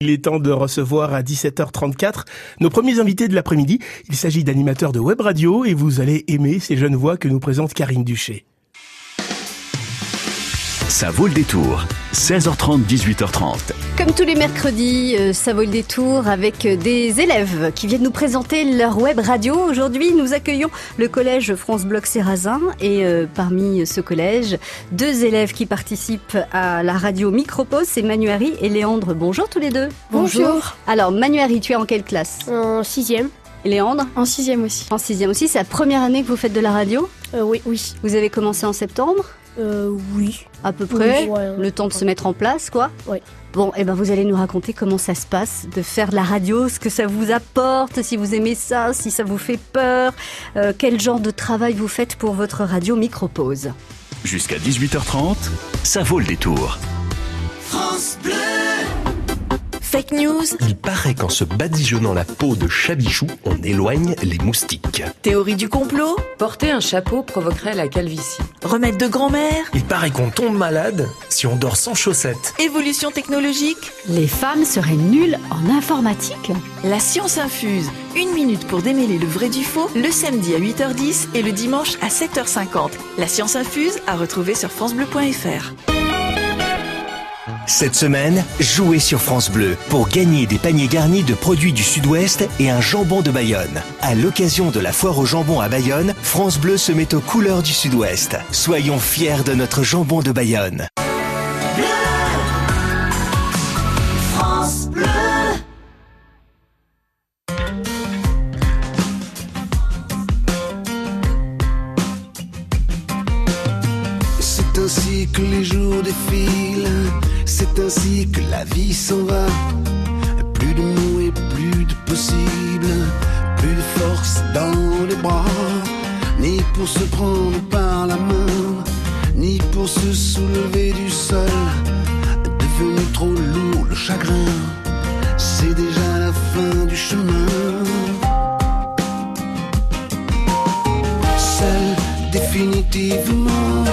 Il est temps de recevoir à 17h34 nos premiers invités de l'après-midi. Il s'agit d'animateurs de web radio et vous allez aimer ces jeunes voix que nous présente Karine Duché. Ça vaut le détour. 16h30, 18h30. Comme tous les mercredis, euh, ça vaut le détour avec euh, des élèves qui viennent nous présenter leur web radio. Aujourd'hui, nous accueillons le collège France Bloc Sérazin et euh, parmi ce collège, deux élèves qui participent à la radio Micropause, c'est Manuari et Léandre. Bonjour tous les deux. Bonjour. Alors Manuari, tu es en quelle classe? En sixième. Et Léandre? En sixième aussi. En sixième aussi, c'est la première année que vous faites de la radio? Euh, oui. Oui. Vous avez commencé en septembre? Euh, oui. à peu près, Oui, ouais, le temps de se mettre en place, quoi. Oui. Bon, et ben vous allez nous raconter comment ça se passe de faire de la radio, ce que ça vous apporte, si vous aimez ça, si ça vous fait peur, euh, quel genre de travail vous faites pour votre radio Micropause? Jusqu'à 18h30, ça vaut le détour. Fake news, Il paraît qu'en se badigeonnant la peau de chabichou, on éloigne les moustiques. théorie du complot, Porter un chapeau provoquerait la calvitie. remède de grand-mère, Il paraît qu'on tombe malade si on dort sans chaussettes. évolution technologique, Les femmes seraient nulles en informatique la science infuse. Une minute pour démêler le vrai du faux, le samedi à 8h10 et le dimanche à 7h50. La science infuse à retrouver sur francebleu.fr. Cette semaine, jouez sur France Bleu pour gagner des paniers garnis de produits du Sud-Ouest et un jambon de Bayonne. À l'occasion de la foire au jambon à Bayonne, France Bleu se met aux couleurs du Sud-Ouest. Soyons fiers de notre jambon de Bayonne. C'est ainsi que les jours défilent, ainsi que la vie s'en va. Plus de mots et plus de possible, plus de force dans les bras, ni pour se prendre par la main, ni pour se soulever du sol. Devenu trop lourd le chagrin, c'est déjà la fin du chemin. Seul définitivement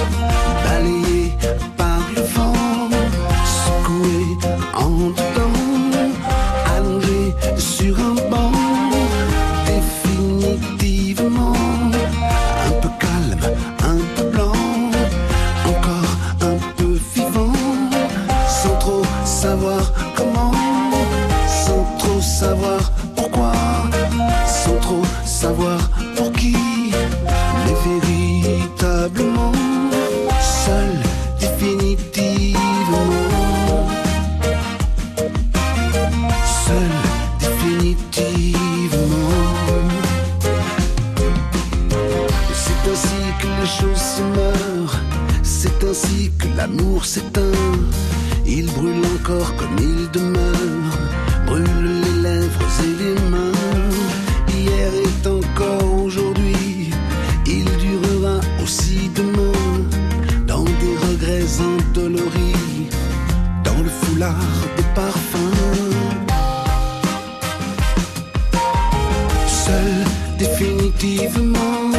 l'amour s'éteint. Il brûle encore comme il demeure, brûle les lèvres et les mains. Hier est encore aujourd'hui, il durera aussi demain, dans des regrets endoloris, dans le foulard des parfums. Seul définitivement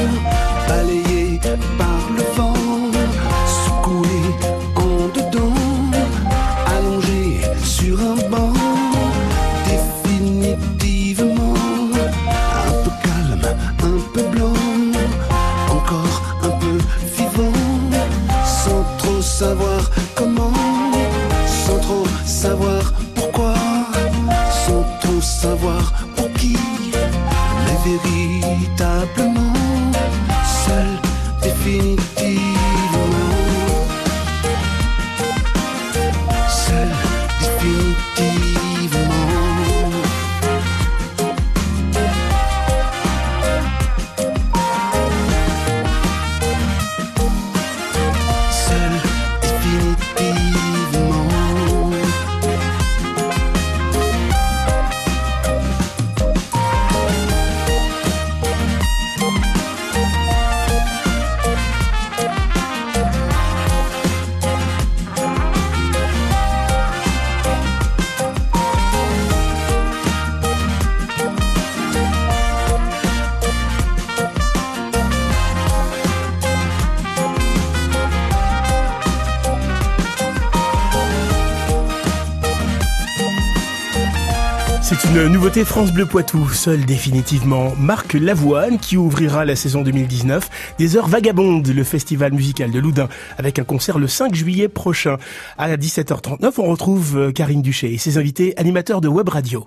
une nouveauté France Bleu Poitou, seul définitivement Marc Lavoine qui ouvrira la saison 2019 des Heures Vagabondes, le festival musical de Loudun, avec un concert le 5 juillet prochain. À 17h39, on retrouve euh, Karine Duché et ses invités animateurs de Web Radio.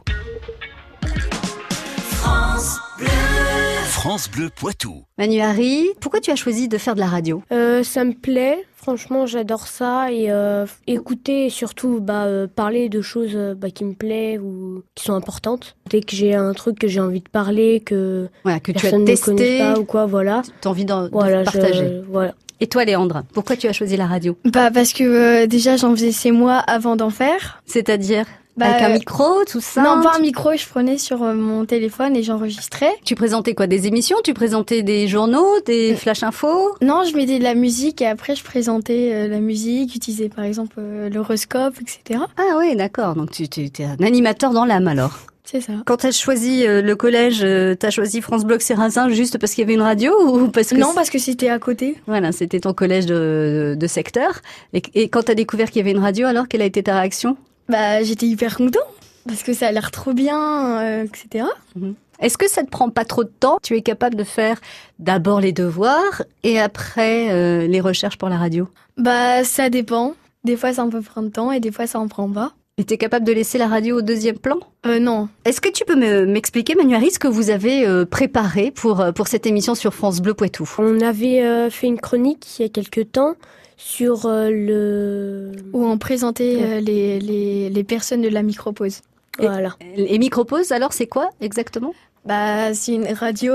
France Bleu Poitou. Manu Harry, pourquoi tu as choisi de faire de la radio? Euh, ça me plaît, franchement j'adore ça et euh, écouter et surtout bah, euh, parler de choses euh, bah, qui me plaisent ou qui sont importantes. Dès que j'ai un truc que j'ai envie de parler, que, Voilà, que tu as ne testé, connaît pas ou quoi, voilà. tu as envie d'en de Voilà, je- partager. voilà. Et toi Léandre, pourquoi tu as choisi la radio? Bah parce que euh, déjà j'en faisais ces mois avant d'en faire. C'est-à-dire? Bah, avec un euh, micro, tout ça non, pas un micro, je prenais sur euh, mon téléphone et j'enregistrais. Tu présentais quoi Des émissions? Tu présentais des journaux, des flash infos Non, je mettais de la musique et après je présentais euh, la musique, j'utilisais par exemple euh, l'horoscope, etc. Ah oui, d'accord. Donc tu es un animateur dans l'âme alors. C'est ça. Quand tu as choisi euh, le collège, tu as choisi France Bloc Serrazin juste parce qu'il y avait une radio ou parce que Non, parce que c'était à côté. voilà, c'était ton collège de, de secteur. Et, et quand tu as découvert qu'il y avait une radio, alors quelle a été ta réaction? Bah j'étais hyper content parce que ça a l'air trop bien, euh, etc. Est-ce que ça te prend pas trop de temps? Tu es capable de faire d'abord les devoirs et après euh, les recherches pour la radio? Bah ça dépend. Des fois ça en peut prendre temps et des fois ça en prend pas. Et tu es capable de laisser la radio au deuxième plan? Euh non. Est-ce que tu peux me- m'expliquer, Manuari, ce que vous avez euh, préparé pour, euh, pour cette émission sur France Bleu Poitou? On avait euh, fait une chronique il y a quelques temps sur euh, le... Où on présentait les, les, les personnes de la micropause. Voilà. Et micropause, alors c'est quoi exactement? Bah c'est une radio.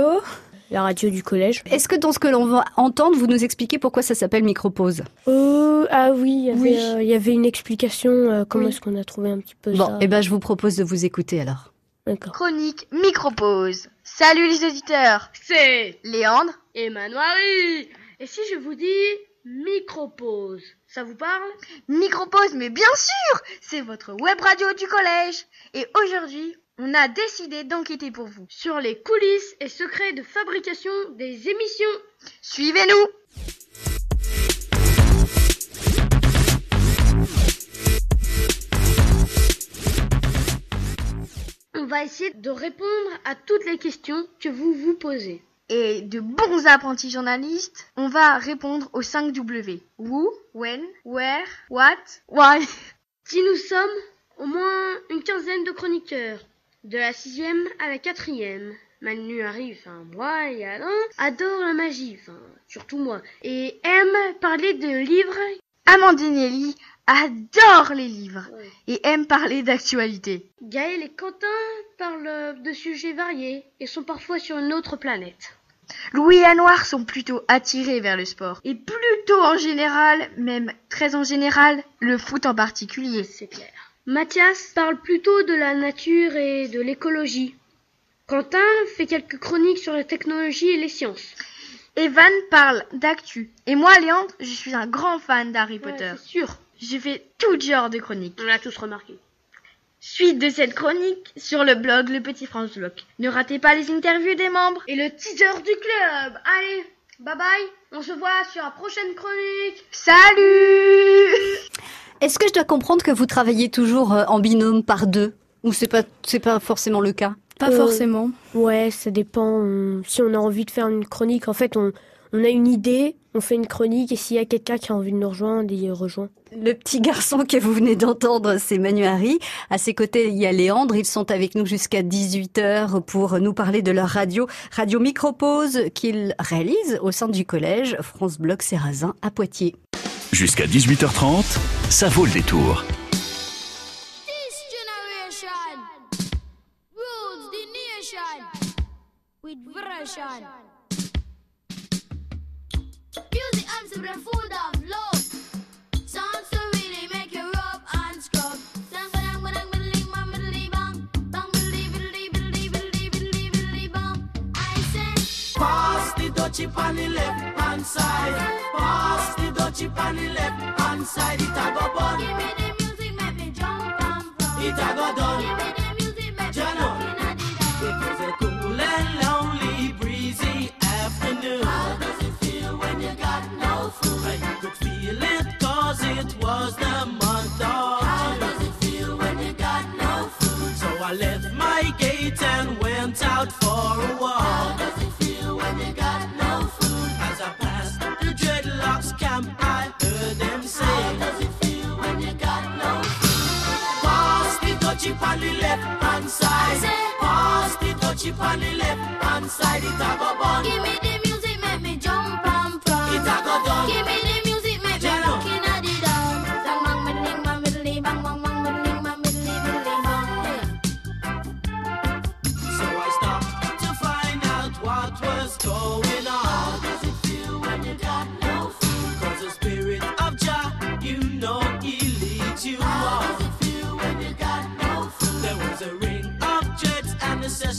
La radio du collège. Est-ce que dans ce que l'on va entendre, vous nous expliquez pourquoi ça s'appelle micropause? Euh, ah oui, il y avait, Oui. euh, il y avait une explication. euh, comment Oui. est-ce qu'on a trouvé un petit peu Bon, ça eh ben je vous propose de vous écouter alors. D'accord. Chronique Micropause. Salut les auditeurs, c'est Léandre. et Manoiri. Et si je vous dis micropause, ça vous parle? Micropause, mais bien sûr, c'est votre web radio du collège. Et aujourd'hui, on a décidé d'enquêter pour vous. Sur les coulisses et secrets de fabrication des émissions. Suivez-nous. On va essayer de répondre à toutes les questions que vous vous posez. Et de bons apprentis journalistes, on va répondre aux 5 W. Who, when, where, what, why? Si nous sommes au moins une quinzaine de chroniqueurs, de la sixième à la quatrième. Manu arrive, enfin moi et Alain adore la magie, enfin surtout moi, et aime parler de livres. Amandine et Ellie adorent les livres et aiment parler d'actualité. Gaël et Quentin parlent de sujets variés et sont parfois sur une autre planète. Louis et Anouar sont plutôt attirés vers le sport. Et plutôt en général, même très en général, le foot en particulier. C'est clair. Mathias parle plutôt de la nature et de l'écologie. Quentin fait quelques chroniques sur la technologie et les sciences. Evan parle d'actu. Et moi, Léandre, je suis un grand fan d'Harry Potter. c'est sûr. Je fais tout genre de chroniques. On l'a tous remarqué. Suite de cette chronique sur le blog Le Petit France Bloc. Ne ratez pas les interviews des membres. Et le teaser du club. Allez, bye bye. On se voit sur la prochaine chronique. Salut Est-ce que je dois comprendre que vous travaillez toujours euh, en binôme par deux? Ou c'est pas, c'est pas forcément le cas? Pas Euh, forcément. Ouais, ça dépend. on- Si on a envie de faire une chronique, en fait, on, on a une idée, on fait une chronique, et s'il y a quelqu'un qui a envie de nous rejoindre, il rejoint. Le petit garçon que vous venez d'entendre, c'est Manu Harry. À ses côtés, il y a Léandre. Ils sont avec nous jusqu'à 18h pour nous parler de leur radio, Radio Micropause, qu'ils réalisent au sein du collège France Bloc Serrazin à Poitiers. Jusqu'à 18h30, ça vaut le détour. Dutchie on the left hand side. Pass the dutchie on the left hand side. It a go bun. give me the music, make me jump and from. It a go done. Gate and went out for a walk. How does it feel when you got no food? As I passed the dreadlocks camp, I heard them say. How does it feel when you got no food? Pass the dutchie on the left hand side. Pass the dutchie on the left hand side. It a go bun. Give me the music, make me jump and prance. It a go done. Give me the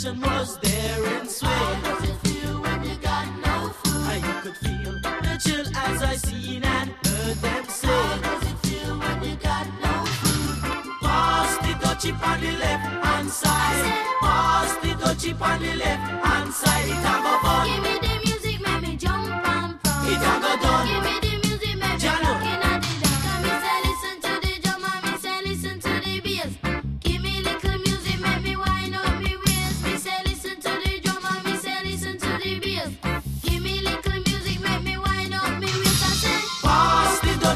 and was there in swing. How does it feel when you got no food? And you could feel the chill as I seen and heard them say. How does it feel when you got no food? Pass the dutchie on the left hand side. Pass the dutchie on the left hand side. It a go fun.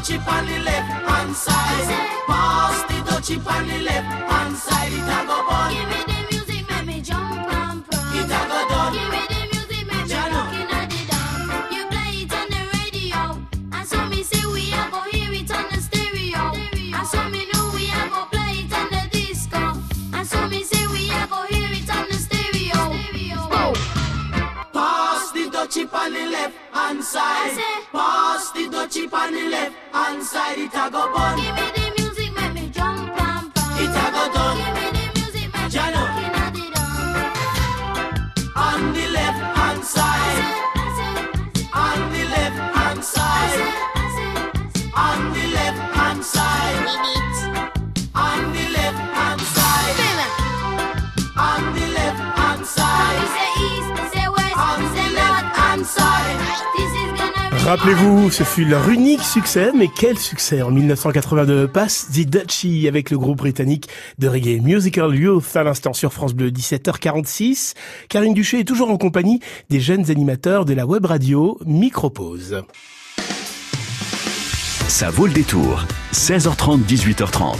Dutchie on the left hand side. Pass the dutchie on the left hand side. It a go bun. Give me the music, make me jump and prance. It a go done. Give me the music, make me rock inna the dance. You play it on the radio, and so me say we a go hear it on the stereo. And so me know we a go play it on the disco. And so me say we a go hear it on the stereo. Oh. Pass the dutchie on the left hand side. Pass the dutchie on the left hand side. It a go bun. Rappelez-vous, ce fut leur unique succès, mais quel succès En 1982, passe The Dutchie avec le groupe britannique de reggae Musical Youth à l'instant sur France Bleu, 17h46. Karine Duché est toujours en compagnie des jeunes animateurs de la web radio Micropause. Ça vaut le détour. 16h30, 18h30.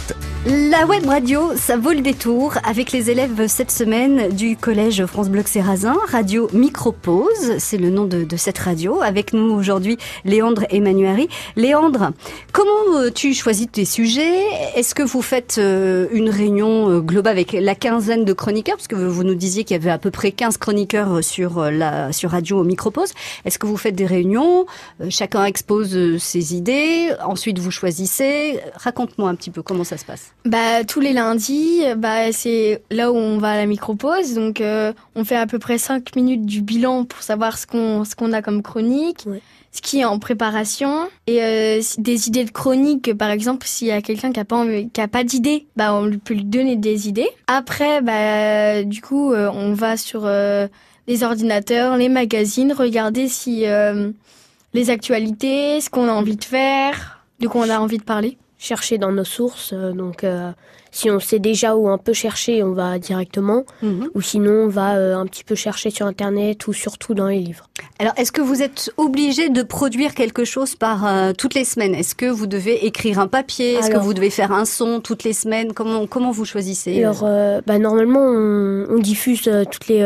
La web radio, ça vaut le détour avec les élèves cette semaine du collège France Bloc Sérazin, radio Micropause, c'est le nom de, de cette radio. Avec nous aujourd'hui, Léandre Emmanuari. Léandre, comment euh, tu choisis tes sujets? Est-ce que vous faites euh, une réunion euh, globale avec la quinzaine de chroniqueurs? Parce que vous nous disiez qu'il y avait à peu près 15 chroniqueurs sur, la, sur radio Micropause. Est-ce que vous faites des réunions? Chacun expose ses idées, ensuite vous choisissez. Raconte-moi un petit peu comment ça se passe. Bah tous les lundis, bah c'est là où on va à la micropause, donc euh, on fait à peu près 5 minutes du bilan pour savoir ce qu'on ce qu'on a comme chronique, ce qui est en préparation et euh, des idées de chronique. Par exemple, s'il y a quelqu'un qui a pas qui a pas d'idée, bah on peut lui donner des idées. Après, bah du coup, euh, on va sur les ordinateurs, les magazines, regarder si les actualités, ce qu'on a envie de faire, de quoi on a envie de parler. Chercher dans nos sources. euh, donc, euh, si on sait déjà où un peu chercher, on va directement. Ou sinon, on va euh, un petit peu chercher sur Internet ou surtout dans les livres. Alors, est-ce que vous êtes obligé de produire quelque chose par euh, toutes les semaines? Est-ce que vous devez écrire un papier? Est-ce que vous devez faire un son toutes les semaines? Comment comment vous choisissez? Alors, bah, normalement, on, on diffuse toutes les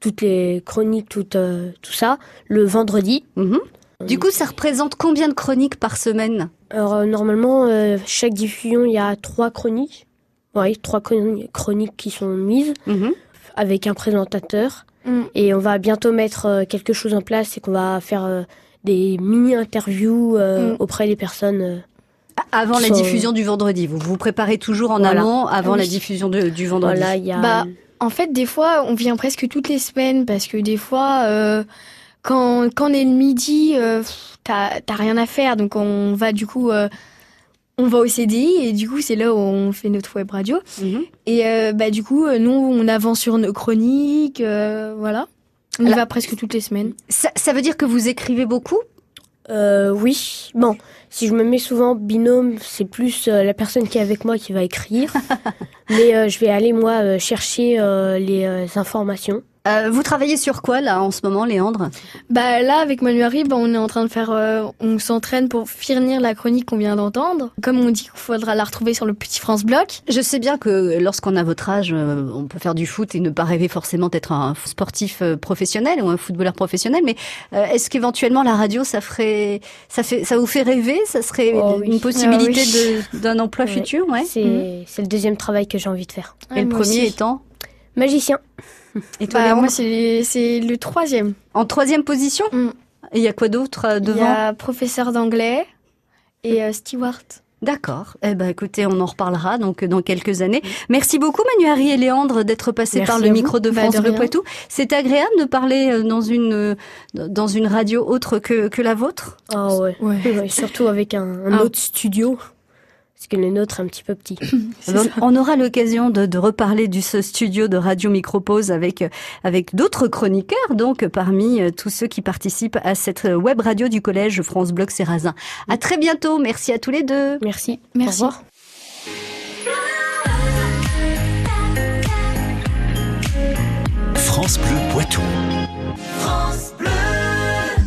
toutes les chroniques, tout euh, tout ça, le vendredi. Du coup, ça représente combien de chroniques par semaine? Alors, euh, normalement, euh, chaque diffusion, il y a trois chroniques. Oui, trois chroni- chroniques qui sont mises avec un présentateur. Et on va bientôt mettre euh, quelque chose en place, c'est qu'on va faire euh, des mini-interviews euh, Mm. auprès des personnes. euh, Avant la sont- diffusion du vendredi, vous vous préparez toujours en Voilà. amont avant Ah la diffusion de- du vendredi. Voilà, il y a- Bah, en fait, des fois, on vient presque toutes les semaines parce que des fois, euh, quand, quand on est le midi, euh, t'as t'as rien à faire. Donc, on va du coup, euh, on va au CDI et du coup, c'est là où on fait notre web radio. Et euh, bah, du coup, euh, nous, on avance sur nos chroniques. euh, voilà. On y Alors- va presque toutes les semaines. Ça, ça veut dire que vous écrivez beaucoup? Euh, oui. Bon, si je me mets souvent binôme, c'est plus euh, la personne qui est avec moi qui va écrire. Mais euh, je vais aller, moi, euh, chercher euh, les euh, informations. Euh, vous travaillez sur quoi là en ce moment, Léandre? Bah là, avec Manuari, bah, on est en train de faire, euh, on s'entraîne pour finir la chronique qu'on vient d'entendre. Comme on dit qu'il faudra la retrouver sur le petit France Bloc. Je sais bien que lorsqu'on a votre âge, euh, on peut faire du foot et ne pas rêver forcément d'être un sportif professionnel ou un footballeur professionnel. Mais est-ce qu'éventuellement la radio, ça ferait, ça fait, ça vous fait rêver? Ça serait Oh oui. une possibilité Ah oui. d'un emploi Ouais. futur, ouais. C'est Mhm. c'est le deuxième travail que j'ai envie de faire. Et le premier étant? Magicien. Et toi, Bah, moi, c'est le troisième. En troisième position Et il y a quoi d'autre euh, Il devant y a professeur d'anglais et euh, steward. D'accord. Eh ben, écoutez, on en reparlera donc dans quelques années. Merci beaucoup, Manu Harry et Léandre, d'être passés Merci par le micro de Bah, France de Bleu rien. Poitou. C'est agréable de parler euh, dans une euh, dans une radio autre que que la vôtre. Ah ouais. Ouais, Surtout avec un, un Ah. autre studio. Parce que le nôtre est un petit peu petit. On, on aura l'occasion de, de reparler du ce studio de Radio Micropause avec euh, avec d'autres chroniqueurs, donc parmi euh, tous ceux qui participent à cette euh, web radio du collège France Bloc Sérazin. À très bientôt. Merci à tous les deux. Merci. Merci. Au revoir. France Bleu Poitou.